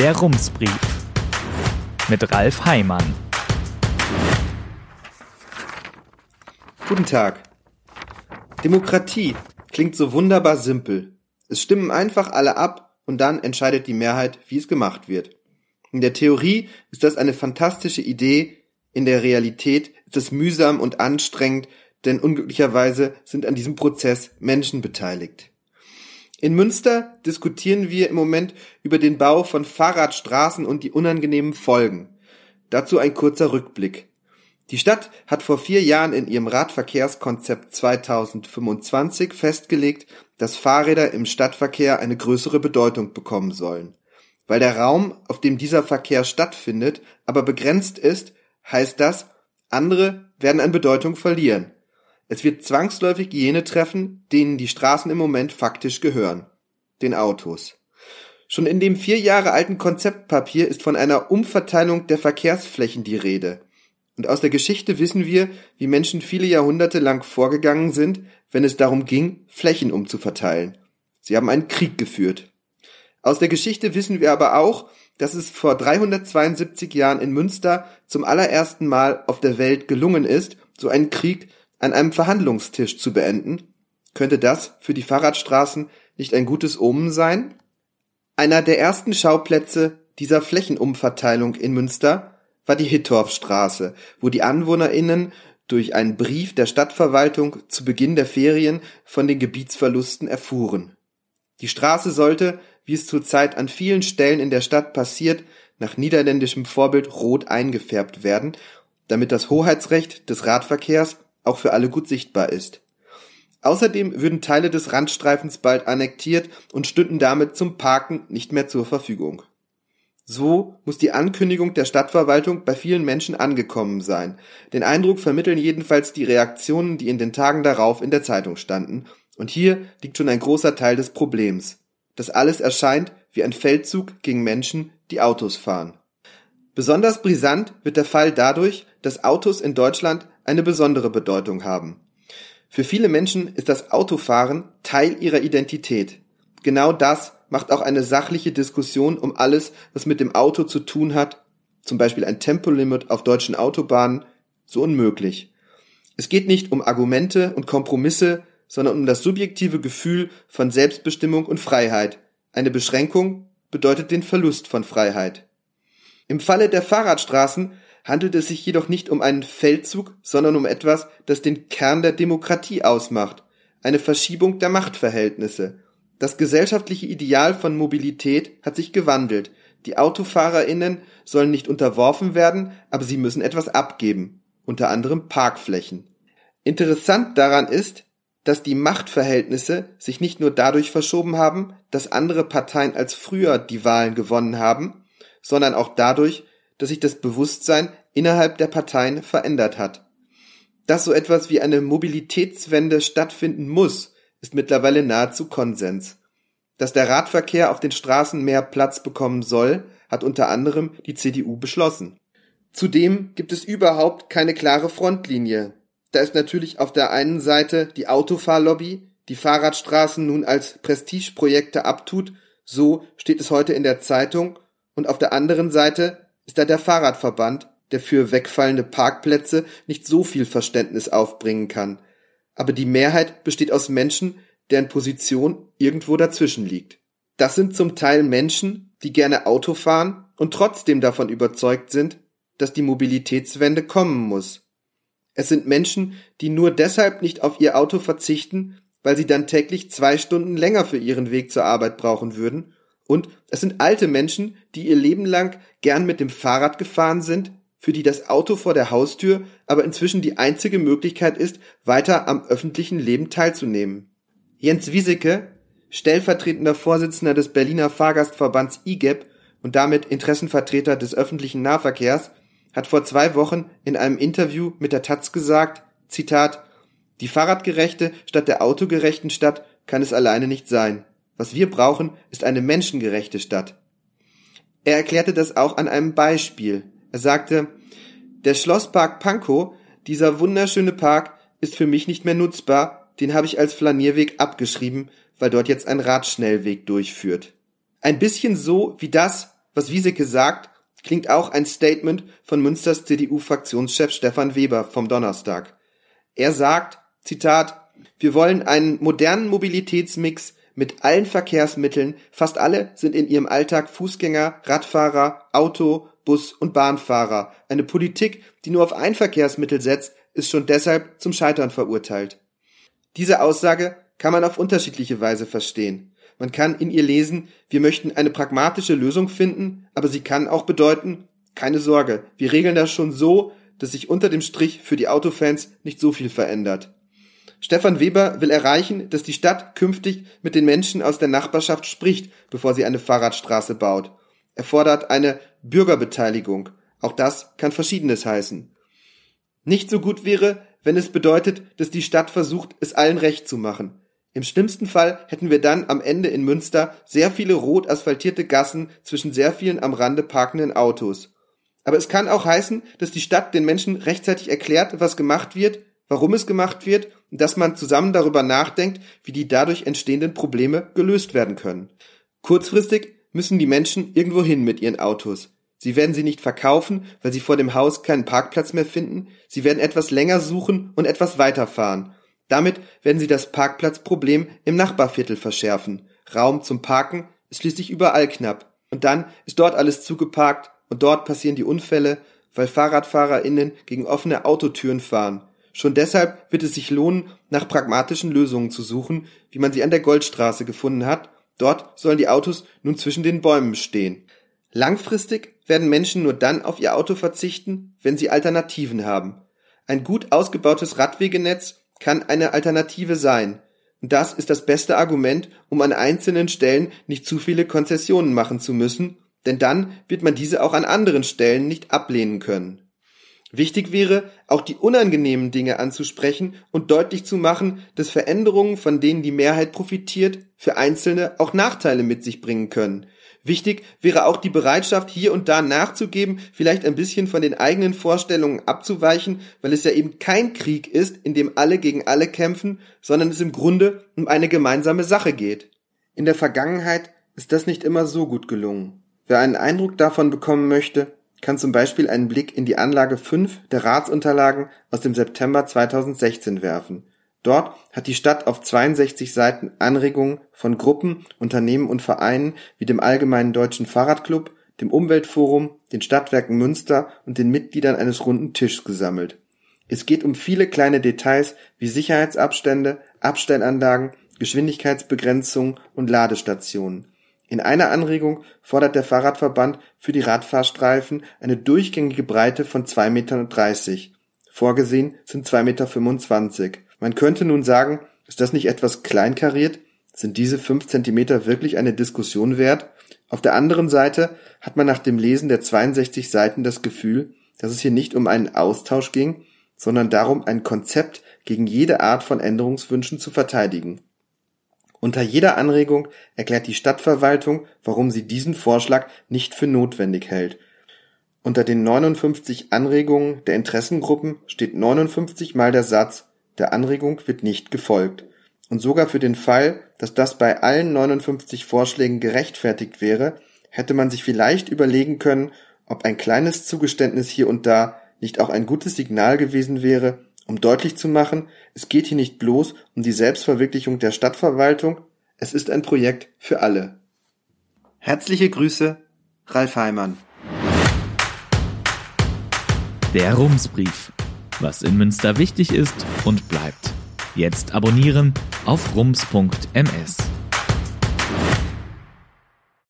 Der Rumsbrief mit Ralf Heimann. Guten Tag. Demokratie klingt so wunderbar simpel. Es stimmen einfach alle ab und dann entscheidet die Mehrheit, wie es gemacht wird. In der Theorie ist das eine fantastische Idee, in der Realität ist es mühsam und anstrengend, denn unglücklicherweise sind an diesem Prozess Menschen beteiligt. In Münster diskutieren wir im Moment über den Bau von Fahrradstraßen und die unangenehmen Folgen. Dazu ein kurzer Rückblick. Die Stadt hat vor vier Jahren in ihrem Radverkehrskonzept 2025 festgelegt, dass Fahrräder im Stadtverkehr eine größere Bedeutung bekommen sollen. Weil der Raum, auf dem dieser Verkehr stattfindet, aber begrenzt ist, heißt das, andere werden an Bedeutung verlieren. Es wird zwangsläufig jene treffen, denen die Straßen im Moment faktisch gehören. Den Autos. Schon in dem vier Jahre alten Konzeptpapier ist von einer Umverteilung der Verkehrsflächen die Rede. Und aus der Geschichte wissen wir, wie Menschen viele Jahrhunderte lang vorgegangen sind, wenn es darum ging, Flächen umzuverteilen. Sie haben einen Krieg geführt. Aus der Geschichte wissen wir aber auch, dass es vor 372 Jahren in Münster zum allerersten Mal auf der Welt gelungen ist, so einen Krieg an einem Verhandlungstisch zu beenden, könnte das für die Fahrradstraßen nicht ein gutes Omen sein? Einer der ersten Schauplätze dieser Flächenumverteilung in Münster war die Hittorfstraße, wo die AnwohnerInnen durch einen Brief der Stadtverwaltung zu Beginn der Ferien von den Gebietsverlusten erfuhren. Die Straße sollte, wie es zurzeit an vielen Stellen in der Stadt passiert, nach niederländischem Vorbild rot eingefärbt werden, damit das Hoheitsrecht des Radverkehrs auch für alle gut sichtbar ist. Außerdem würden Teile des Randstreifens bald annektiert und stünden damit zum Parken nicht mehr zur Verfügung. So muss die Ankündigung der Stadtverwaltung bei vielen Menschen angekommen sein. Den Eindruck vermitteln jedenfalls die Reaktionen, die in den Tagen darauf in der Zeitung standen. Und hier liegt schon ein großer Teil des Problems. Das alles erscheint wie ein Feldzug gegen Menschen, die Autos fahren. Besonders brisant wird der Fall dadurch, dass Autos in Deutschland eine besondere Bedeutung haben. Für viele Menschen ist das Autofahren Teil ihrer Identität. Genau das macht auch eine sachliche Diskussion um alles, was mit dem Auto zu tun hat, zum Beispiel ein Tempolimit auf deutschen Autobahnen, so unmöglich. Es geht nicht um Argumente und Kompromisse, sondern um das subjektive Gefühl von Selbstbestimmung und Freiheit. Eine Beschränkung bedeutet den Verlust von Freiheit. Im Falle der Fahrradstraßen handelt es sich jedoch nicht um einen Feldzug, sondern um etwas, das den Kern der Demokratie ausmacht, eine Verschiebung der Machtverhältnisse. Das gesellschaftliche Ideal von Mobilität hat sich gewandelt. Die Autofahrerinnen sollen nicht unterworfen werden, aber sie müssen etwas abgeben, unter anderem Parkflächen. Interessant daran ist, dass die Machtverhältnisse sich nicht nur dadurch verschoben haben, dass andere Parteien als früher die Wahlen gewonnen haben, sondern auch dadurch, dass sich das Bewusstsein innerhalb der Parteien verändert hat. Dass so etwas wie eine Mobilitätswende stattfinden muss, ist mittlerweile nahezu Konsens. Dass der Radverkehr auf den Straßen mehr Platz bekommen soll, hat unter anderem die CDU beschlossen. Zudem gibt es überhaupt keine klare Frontlinie. Da ist natürlich auf der einen Seite die Autofahrlobby, die Fahrradstraßen nun als Prestigeprojekte abtut, so steht es heute in der Zeitung, und auf der anderen Seite ist da der Fahrradverband, der für wegfallende Parkplätze nicht so viel Verständnis aufbringen kann. Aber die Mehrheit besteht aus Menschen, deren Position irgendwo dazwischen liegt. Das sind zum Teil Menschen, die gerne Auto fahren und trotzdem davon überzeugt sind, dass die Mobilitätswende kommen muss. Es sind Menschen, die nur deshalb nicht auf ihr Auto verzichten, weil sie dann täglich zwei Stunden länger für ihren Weg zur Arbeit brauchen würden und es sind alte Menschen, die ihr Leben lang gern mit dem Fahrrad gefahren sind, für die das Auto vor der Haustür aber inzwischen die einzige Möglichkeit ist, weiter am öffentlichen Leben teilzunehmen. Jens Wieseke, stellvertretender Vorsitzender des Berliner Fahrgastverbands IGEP und damit Interessenvertreter des öffentlichen Nahverkehrs, hat vor zwei Wochen in einem Interview mit der Taz gesagt, Zitat, die fahrradgerechte statt der autogerechten Stadt kann es alleine nicht sein. Was wir brauchen, ist eine menschengerechte Stadt. Er erklärte das auch an einem Beispiel. Er sagte, der Schlosspark Pankow, dieser wunderschöne Park, ist für mich nicht mehr nutzbar, den habe ich als Flanierweg abgeschrieben, weil dort jetzt ein Radschnellweg durchführt. Ein bisschen so wie das, was Wieseke sagt, klingt auch ein Statement von Münsters CDU-Fraktionschef Stefan Weber vom Donnerstag. Er sagt, Zitat, wir wollen einen modernen Mobilitätsmix mit allen Verkehrsmitteln, fast alle sind in ihrem Alltag Fußgänger, Radfahrer, Auto, Bus und Bahnfahrer. Eine Politik, die nur auf ein Verkehrsmittel setzt, ist schon deshalb zum Scheitern verurteilt. Diese Aussage kann man auf unterschiedliche Weise verstehen. Man kann in ihr lesen, wir möchten eine pragmatische Lösung finden, aber sie kann auch bedeuten, keine Sorge, wir regeln das schon so, dass sich unter dem Strich für die Autofans nicht so viel verändert. Stefan Weber will erreichen, dass die Stadt künftig mit den Menschen aus der Nachbarschaft spricht, bevor sie eine Fahrradstraße baut. Er fordert eine Bürgerbeteiligung. Auch das kann Verschiedenes heißen. Nicht so gut wäre, wenn es bedeutet, dass die Stadt versucht, es allen recht zu machen. Im schlimmsten Fall hätten wir dann am Ende in Münster sehr viele rot asphaltierte Gassen zwischen sehr vielen am Rande parkenden Autos. Aber es kann auch heißen, dass die Stadt den Menschen rechtzeitig erklärt, was gemacht wird warum es gemacht wird und dass man zusammen darüber nachdenkt, wie die dadurch entstehenden Probleme gelöst werden können. Kurzfristig müssen die Menschen irgendwo hin mit ihren Autos. Sie werden sie nicht verkaufen, weil sie vor dem Haus keinen Parkplatz mehr finden. Sie werden etwas länger suchen und etwas weiterfahren. Damit werden sie das Parkplatzproblem im Nachbarviertel verschärfen. Raum zum Parken ist schließlich überall knapp. Und dann ist dort alles zugeparkt und dort passieren die Unfälle, weil FahrradfahrerInnen gegen offene Autotüren fahren. Schon deshalb wird es sich lohnen, nach pragmatischen Lösungen zu suchen, wie man sie an der Goldstraße gefunden hat. Dort sollen die Autos nun zwischen den Bäumen stehen. Langfristig werden Menschen nur dann auf ihr Auto verzichten, wenn sie Alternativen haben. Ein gut ausgebautes Radwegenetz kann eine Alternative sein. Und das ist das beste Argument, um an einzelnen Stellen nicht zu viele Konzessionen machen zu müssen, denn dann wird man diese auch an anderen Stellen nicht ablehnen können. Wichtig wäre, auch die unangenehmen Dinge anzusprechen und deutlich zu machen, dass Veränderungen, von denen die Mehrheit profitiert, für Einzelne auch Nachteile mit sich bringen können. Wichtig wäre auch die Bereitschaft, hier und da nachzugeben, vielleicht ein bisschen von den eigenen Vorstellungen abzuweichen, weil es ja eben kein Krieg ist, in dem alle gegen alle kämpfen, sondern es im Grunde um eine gemeinsame Sache geht. In der Vergangenheit ist das nicht immer so gut gelungen. Wer einen Eindruck davon bekommen möchte, kann zum Beispiel einen Blick in die Anlage 5 der Ratsunterlagen aus dem September 2016 werfen. Dort hat die Stadt auf 62 Seiten Anregungen von Gruppen, Unternehmen und Vereinen wie dem Allgemeinen Deutschen Fahrradclub, dem Umweltforum, den Stadtwerken Münster und den Mitgliedern eines runden Tischs gesammelt. Es geht um viele kleine Details wie Sicherheitsabstände, Abstellanlagen, Geschwindigkeitsbegrenzung und Ladestationen. In einer Anregung fordert der Fahrradverband für die Radfahrstreifen eine durchgängige Breite von 2,30 Meter. Vorgesehen sind 2,25 Meter. Man könnte nun sagen, ist das nicht etwas kleinkariert? Sind diese fünf Zentimeter wirklich eine Diskussion wert? Auf der anderen Seite hat man nach dem Lesen der 62 Seiten das Gefühl, dass es hier nicht um einen Austausch ging, sondern darum, ein Konzept gegen jede Art von Änderungswünschen zu verteidigen. Unter jeder Anregung erklärt die Stadtverwaltung, warum sie diesen Vorschlag nicht für notwendig hält. Unter den 59 Anregungen der Interessengruppen steht 59 mal der Satz, der Anregung wird nicht gefolgt. Und sogar für den Fall, dass das bei allen 59 Vorschlägen gerechtfertigt wäre, hätte man sich vielleicht überlegen können, ob ein kleines Zugeständnis hier und da nicht auch ein gutes Signal gewesen wäre, um deutlich zu machen, es geht hier nicht bloß um die Selbstverwirklichung der Stadtverwaltung, es ist ein Projekt für alle. Herzliche Grüße, Ralf Heimann. Der Rumsbrief. Was in Münster wichtig ist und bleibt. Jetzt abonnieren auf rums.ms.